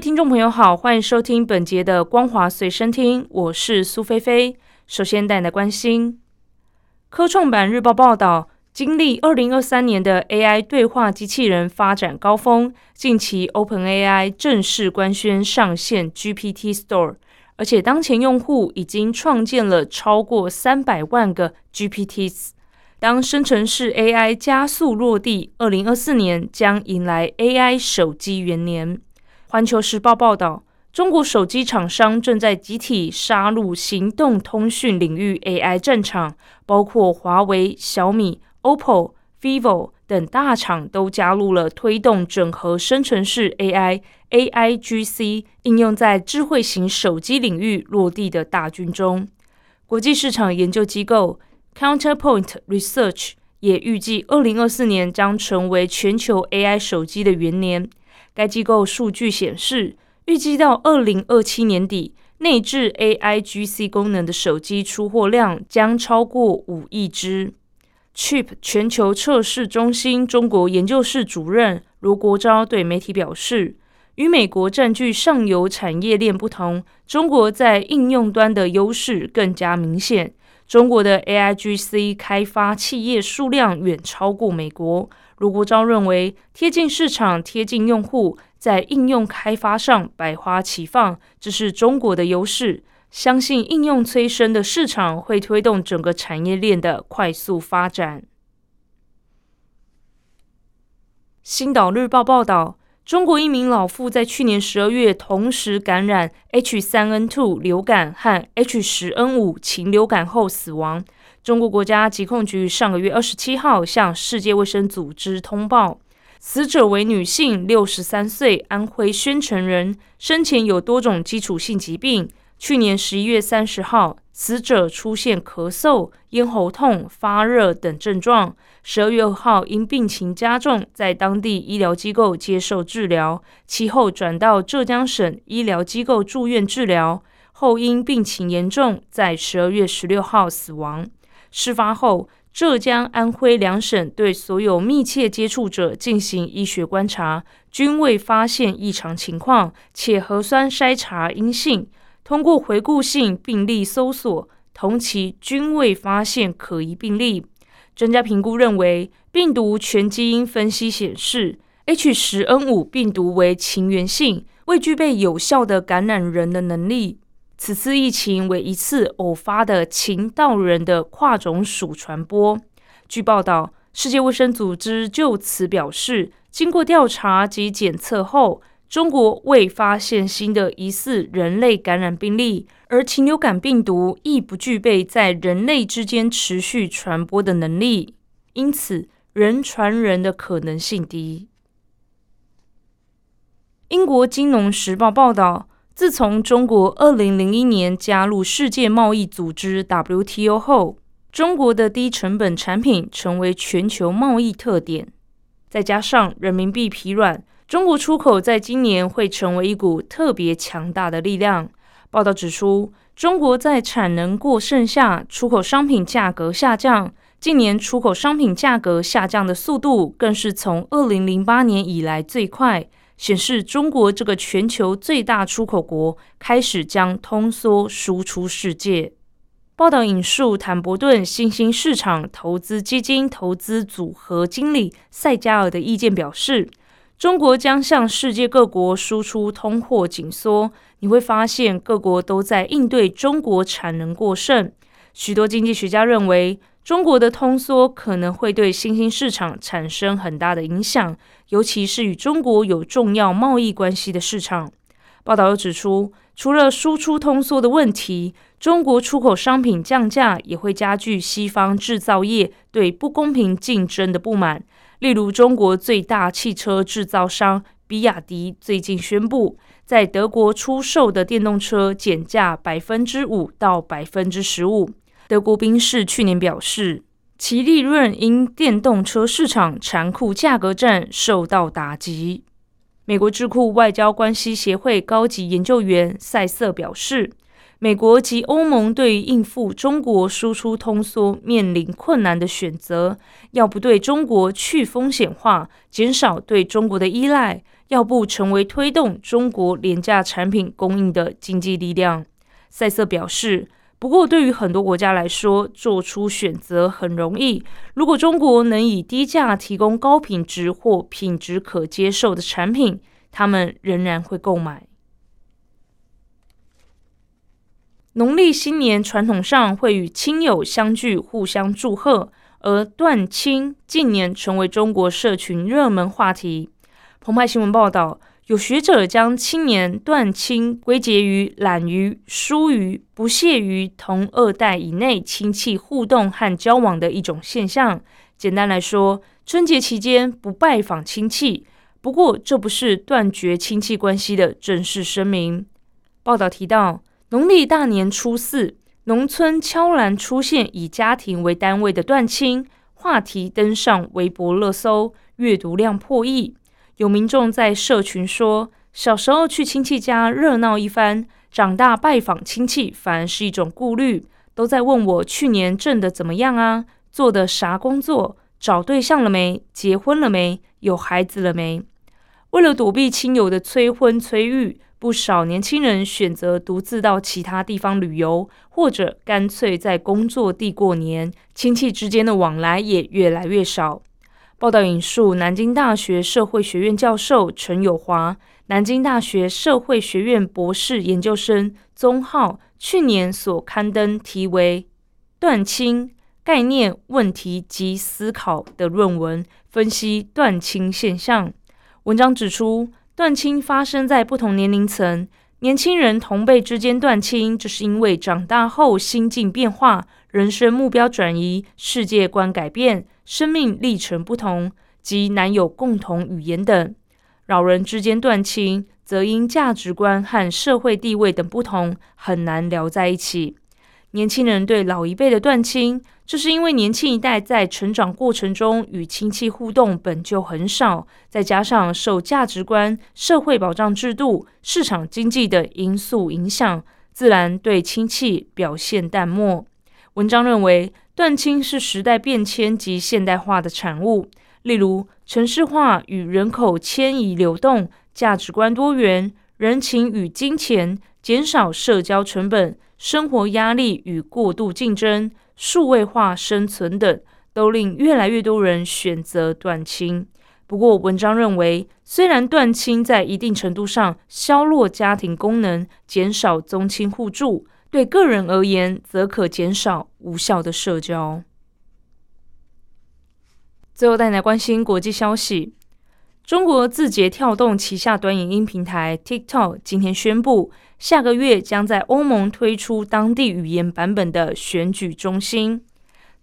听众朋友好，欢迎收听本节的《光华随身听》，我是苏菲菲。首先带来关心，科创板日报报道。经历二零二三年的 AI 对话机器人发展高峰，近期 OpenAI 正式官宣上线 GPT Store，而且当前用户已经创建了超过三百万个 GPTs。当生成式 AI 加速落地，二零二四年将迎来 AI 手机元年。环球时报报道，中国手机厂商正在集体杀入行动通讯领域 AI 战场，包括华为、小米。OPPO、vivo 等大厂都加入了推动整合生成式 AI AIGC 应用在智慧型手机领域落地的大军中。国际市场研究机构 Counterpoint Research 也预计，二零二四年将成为全球 AI 手机的元年。该机构数据显示，预计到二零二七年底，内置 AIGC 功能的手机出货量将超过五亿只。Chip 全球测试中心中国研究室主任卢国昭对媒体表示，与美国占据上游产业链不同，中国在应用端的优势更加明显。中国的 AIGC 开发企业数量远超过美国。卢国昭认为，贴近市场、贴近用户，在应用开发上百花齐放，这是中国的优势。相信应用催生的市场会推动整个产业链的快速发展。星岛日报报道，中国一名老妇在去年十二月同时感染 H3N2 流感和 H10N5 禽流感后死亡。中国国家疾控局上个月二十七号向世界卫生组织通报，死者为女性，六十三岁，安徽宣城人，生前有多种基础性疾病。去年十一月三十号，死者出现咳嗽、咽喉痛、发热等症状。十二月二号，因病情加重，在当地医疗机构接受治疗，其后转到浙江省医疗机构住院治疗，后因病情严重，在十二月十六号死亡。事发后，浙江、安徽两省对所有密切接触者进行医学观察，均未发现异常情况，且核酸筛查阴性。通过回顾性病例搜索，同期均未发现可疑病例。专家评估认为，病毒全基因分析显示，H10N5 病毒为禽源性，未具备有效的感染人的能力。此次疫情为一次偶发的禽到人的跨种属传播。据报道，世界卫生组织就此表示，经过调查及检测后。中国未发现新的疑似人类感染病例，而禽流感病毒亦不具备在人类之间持续传播的能力，因此人传人的可能性低。英国金融时报报道，自从中国二零零一年加入世界贸易组织 WTO 后，中国的低成本产品成为全球贸易特点，再加上人民币疲软。中国出口在今年会成为一股特别强大的力量。报道指出，中国在产能过剩下，出口商品价格下降。近年出口商品价格下降的速度更是从二零零八年以来最快，显示中国这个全球最大出口国开始将通缩输出世界。报道引述坦博顿新兴市场投资基金投资组合经理塞加尔的意见表示。中国将向世界各国输出通货紧缩，你会发现各国都在应对中国产能过剩。许多经济学家认为，中国的通缩可能会对新兴市场产生很大的影响，尤其是与中国有重要贸易关系的市场。报道又指出，除了输出通缩的问题，中国出口商品降价也会加剧西方制造业对不公平竞争的不满。例如，中国最大汽车制造商比亚迪最近宣布，在德国出售的电动车减价百分之五到百分之十五。德国宾士去年表示，其利润因电动车市场残酷价格战受到打击。美国智库外交关系协会高级研究员塞瑟表示。美国及欧盟对应付中国输出通缩面临困难的选择，要不对中国去风险化，减少对中国的依赖，要不成为推动中国廉价产品供应的经济力量。塞瑟表示，不过对于很多国家来说，做出选择很容易。如果中国能以低价提供高品质或品质可接受的产品，他们仍然会购买。农历新年传统上会与亲友相聚，互相祝贺，而断亲近年成为中国社群热门话题。澎湃新闻报道，有学者将青年断亲归结于懒于、疏于、不屑于同二代以内亲戚互动和交往的一种现象。简单来说，春节期间不拜访亲戚。不过，这不是断绝亲戚关系的正式声明。报道提到。农历大年初四，农村悄然出现以家庭为单位的断亲话题，登上微博热搜，阅读量破亿。有民众在社群说：“小时候去亲戚家热闹一番，长大拜访亲戚反而是一种顾虑，都在问我去年挣的怎么样啊，做的啥工作，找对象了没，结婚了没，有孩子了没？”为了躲避亲友的催婚催育。不少年轻人选择独自到其他地方旅游，或者干脆在工作地过年，亲戚之间的往来也越来越少。报道引述南京大学社会学院教授陈友华、南京大学社会学院博士研究生宗浩去年所刊登题为《断亲概念、问题及思考》的论文，分析断亲现象。文章指出。断亲发生在不同年龄层，年轻人同辈之间断亲，这是因为长大后心境变化、人生目标转移、世界观改变、生命历程不同及难有共同语言等。老人之间断亲，则因价值观和社会地位等不同，很难聊在一起。年轻人对老一辈的断亲，这是因为年轻一代在成长过程中与亲戚互动本就很少，再加上受价值观、社会保障制度、市场经济等因素影响，自然对亲戚表现淡漠。文章认为，断亲是时代变迁及现代化的产物，例如城市化与人口迁移流动、价值观多元、人情与金钱、减少社交成本。生活压力与过度竞争、数位化生存等，都令越来越多人选择断亲。不过，文章认为，虽然断亲在一定程度上削弱家庭功能，减少宗亲互助，对个人而言，则可减少无效的社交。最后，带来关心国际消息。中国字节跳动旗下短影音平台 TikTok 今天宣布，下个月将在欧盟推出当地语言版本的选举中心。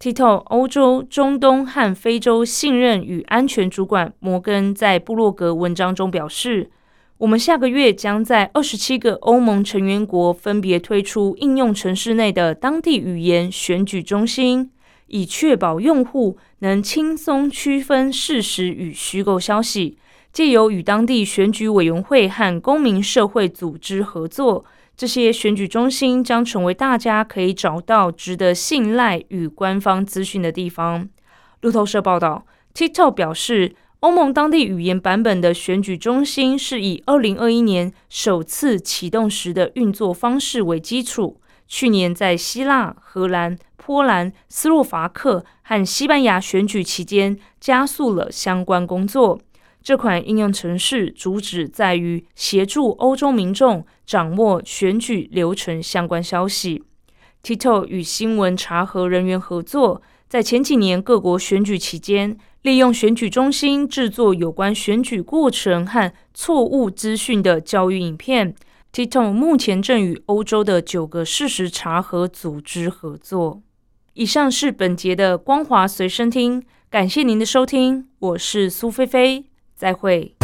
TikTok 欧洲、中东和非洲信任与安全主管摩根在布洛格文章中表示：“我们下个月将在二十七个欧盟成员国分别推出应用城市内的当地语言选举中心。”以确保用户能轻松区分事实与虚构消息，借由与当地选举委员会和公民社会组织合作，这些选举中心将成为大家可以找到值得信赖与官方资讯的地方。路透社报道，TikTok 表示，欧盟当地语言版本的选举中心是以二零二一年首次启动时的运作方式为基础。去年在希腊、荷兰、波兰、斯洛伐克和西班牙选举期间，加速了相关工作。这款应用程式主旨在于协助欧洲民众掌握选举流程相关消息。TikTok 与新闻查核人员合作，在前几年各国选举期间，利用选举中心制作有关选举过程和错误资讯的教育影片。TikTok 目前正与欧洲的九个事实查核组织合作。以上是本节的光华随身听，感谢您的收听，我是苏菲菲，再会。